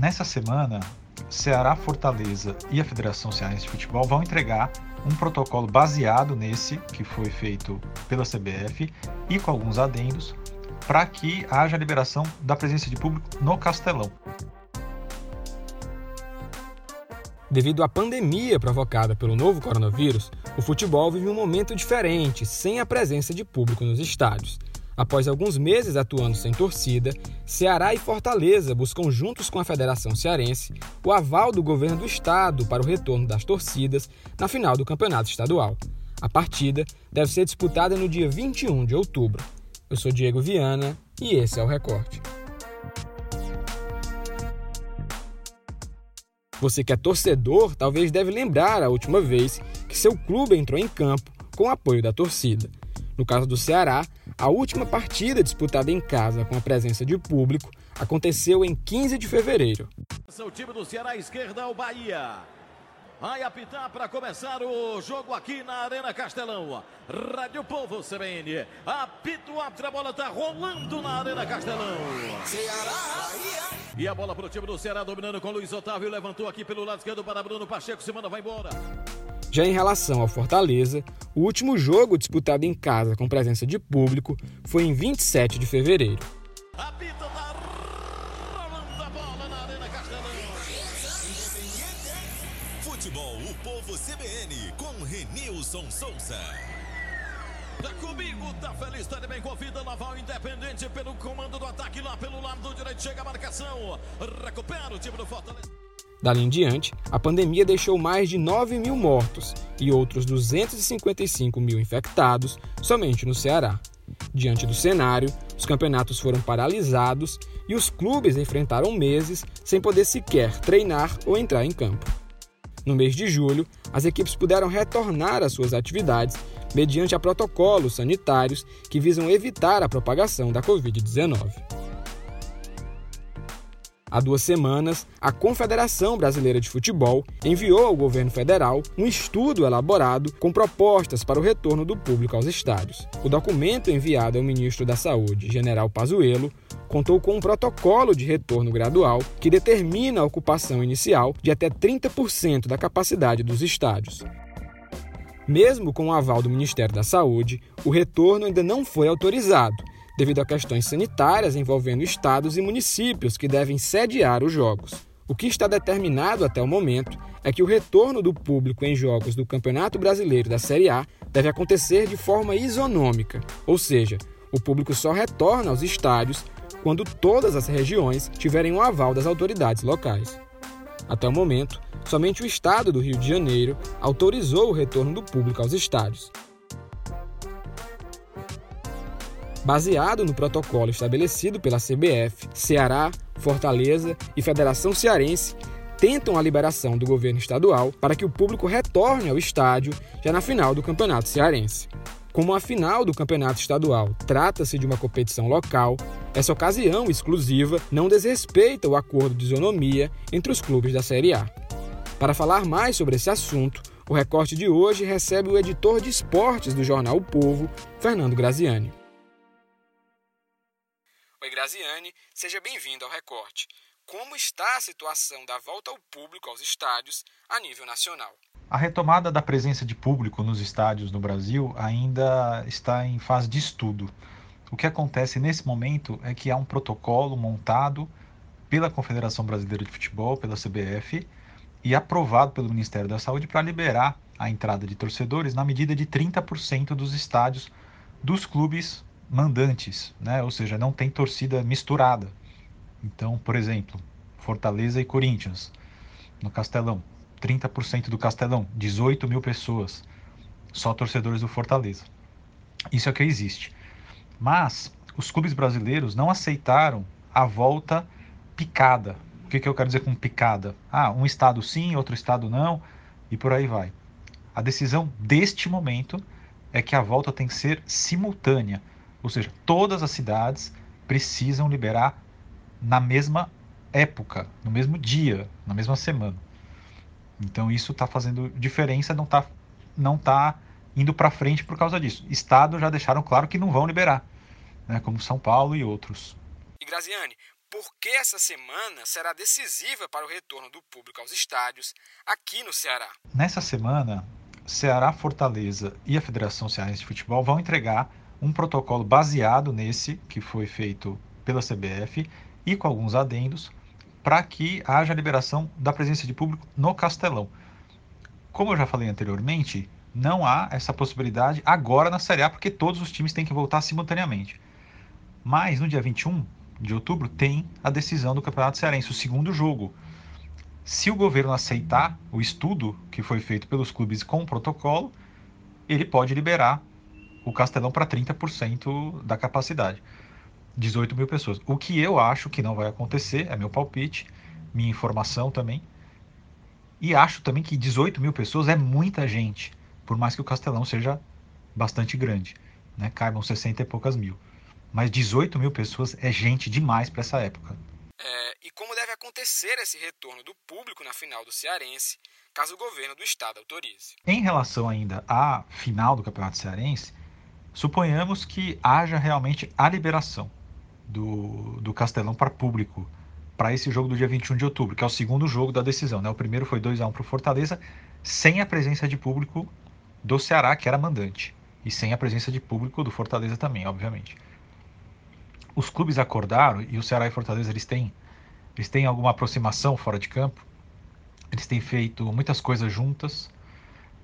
Nessa semana, Ceará, Fortaleza e a Federação Cearense de Futebol vão entregar um protocolo baseado nesse que foi feito pela CBF e com alguns adendos para que haja liberação da presença de público no Castelão. Devido à pandemia provocada pelo novo coronavírus, o futebol vive um momento diferente, sem a presença de público nos estádios. Após alguns meses atuando sem torcida, Ceará e Fortaleza buscam, juntos com a Federação Cearense, o aval do governo do estado para o retorno das torcidas na final do campeonato estadual. A partida deve ser disputada no dia 21 de outubro. Eu sou Diego Viana e esse é o Recorte. Você que é torcedor talvez deve lembrar a última vez que seu clube entrou em campo com o apoio da torcida. No caso do Ceará, a última partida disputada em casa com a presença de público aconteceu em 15 de fevereiro. O time do Ceará esquerda, o Bahia. Vai apitar para começar o jogo aqui na Arena Castelão. Rádio Povo CBN. Apito o árbitro, a bola está rolando na Arena Castelão. Ceará, Bahia. E a bola para o time do Ceará dominando com Luiz Otávio. Levantou aqui pelo lado esquerdo para Bruno Pacheco. Semana vai embora. Já em relação ao Fortaleza, o último jogo disputado em casa com presença de público foi em 27 de fevereiro. Futebol, o povo CBN com Renilson Souza. Tá comigo, tá feliz, tá bem com a vida. Naval Independente pelo comando do ataque lá pelo lado direito. Chega a marcação. Recupera o time do Fortaleza. Dali em diante, a pandemia deixou mais de 9 mil mortos e outros 255 mil infectados somente no Ceará. Diante do cenário, os campeonatos foram paralisados e os clubes enfrentaram meses sem poder sequer treinar ou entrar em campo. No mês de julho, as equipes puderam retornar às suas atividades mediante a protocolos sanitários que visam evitar a propagação da Covid-19. Há duas semanas, a Confederação Brasileira de Futebol enviou ao governo federal um estudo elaborado com propostas para o retorno do público aos estádios. O documento enviado ao ministro da Saúde, General Pazuello, contou com um protocolo de retorno gradual que determina a ocupação inicial de até 30% da capacidade dos estádios. Mesmo com o aval do Ministério da Saúde, o retorno ainda não foi autorizado devido a questões sanitárias envolvendo estados e municípios que devem sediar os jogos. O que está determinado até o momento é que o retorno do público em jogos do Campeonato Brasileiro da Série A deve acontecer de forma isonômica, ou seja, o público só retorna aos estádios quando todas as regiões tiverem o aval das autoridades locais. Até o momento, somente o estado do Rio de Janeiro autorizou o retorno do público aos estádios. Baseado no protocolo estabelecido pela CBF, Ceará, Fortaleza e Federação Cearense tentam a liberação do governo estadual para que o público retorne ao estádio já na final do Campeonato Cearense. Como a final do Campeonato Estadual trata-se de uma competição local, essa ocasião exclusiva não desrespeita o acordo de isonomia entre os clubes da Série A. Para falar mais sobre esse assunto, o recorte de hoje recebe o editor de esportes do jornal O Povo, Fernando Graziani. Oi, Graziani, seja bem-vindo ao Recorte. Como está a situação da volta ao público aos estádios a nível nacional? A retomada da presença de público nos estádios no Brasil ainda está em fase de estudo. O que acontece nesse momento é que há um protocolo montado pela Confederação Brasileira de Futebol, pela CBF, e aprovado pelo Ministério da Saúde para liberar a entrada de torcedores na medida de 30% dos estádios dos clubes mandantes, né? ou seja, não tem torcida misturada. Então, por exemplo, Fortaleza e Corinthians, no Castelão, 30% do Castelão, 18 mil pessoas, só torcedores do Fortaleza. Isso é o que existe. Mas os clubes brasileiros não aceitaram a volta picada. O que, que eu quero dizer com picada? Ah, um estado sim, outro estado não, e por aí vai. A decisão deste momento é que a volta tem que ser simultânea ou seja, todas as cidades precisam liberar na mesma época, no mesmo dia, na mesma semana. Então isso está fazendo diferença, não está não tá indo para frente por causa disso. Estados já deixaram claro que não vão liberar, né, como São Paulo e outros. E Graziani, por que essa semana será decisiva para o retorno do público aos estádios aqui no Ceará. Nessa semana, Ceará, Fortaleza e a Federação Cearense de Futebol vão entregar um protocolo baseado nesse que foi feito pela CBF e com alguns adendos para que haja liberação da presença de público no Castelão. Como eu já falei anteriormente, não há essa possibilidade agora na Série A porque todos os times têm que voltar simultaneamente. Mas no dia 21 de outubro tem a decisão do Campeonato Cearense, o segundo jogo. Se o governo aceitar o estudo que foi feito pelos clubes com o protocolo, ele pode liberar o Castelão para 30% da capacidade. 18 mil pessoas. O que eu acho que não vai acontecer, é meu palpite, minha informação também. E acho também que 18 mil pessoas é muita gente, por mais que o Castelão seja bastante grande, né? caibam 60 e poucas mil. Mas 18 mil pessoas é gente demais para essa época. É, e como deve acontecer esse retorno do público na final do Cearense, caso o governo do estado autorize? Em relação ainda à final do Campeonato Cearense, suponhamos que haja realmente a liberação do, do Castelão para público para esse jogo do dia 21 de outubro, que é o segundo jogo da decisão. Né? O primeiro foi 2 a 1 para o Fortaleza, sem a presença de público do Ceará, que era mandante, e sem a presença de público do Fortaleza também, obviamente os clubes acordaram e o Ceará e Fortaleza eles têm eles têm alguma aproximação fora de campo. Eles têm feito muitas coisas juntas,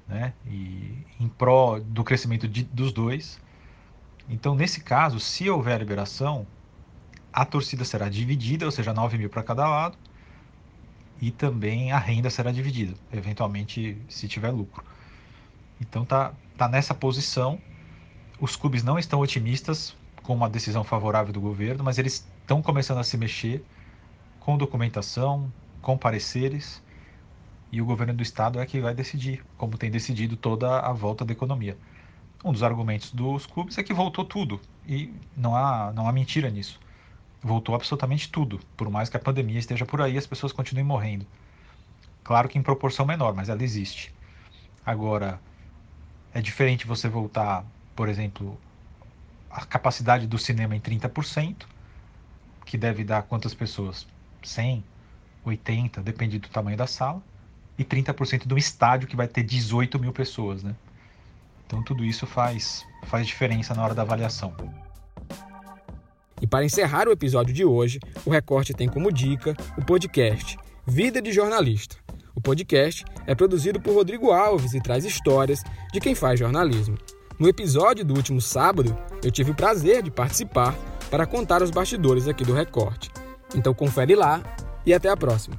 né? E em pró do crescimento de, dos dois. Então, nesse caso, se houver liberação, a torcida será dividida, ou seja, 9 mil para cada lado, e também a renda será dividida, eventualmente se tiver lucro. Então tá, tá nessa posição. Os clubes não estão otimistas com uma decisão favorável do governo, mas eles estão começando a se mexer com documentação, com pareceres, e o governo do estado é que vai decidir, como tem decidido toda a volta da economia. Um dos argumentos dos clubes é que voltou tudo, e não há, não há mentira nisso. Voltou absolutamente tudo, por mais que a pandemia esteja por aí, as pessoas continuem morrendo. Claro que em proporção menor, mas ela existe. Agora, é diferente você voltar, por exemplo, a capacidade do cinema em 30%, que deve dar quantas pessoas? 100, 80, depende do tamanho da sala, e 30% do estádio, que vai ter 18 mil pessoas, né? Então tudo isso faz, faz diferença na hora da avaliação. E para encerrar o episódio de hoje, o Recorte tem como dica o podcast Vida de Jornalista. O podcast é produzido por Rodrigo Alves e traz histórias de quem faz jornalismo. No episódio do último sábado, eu tive o prazer de participar para contar os bastidores aqui do Recorte. Então confere lá e até a próxima.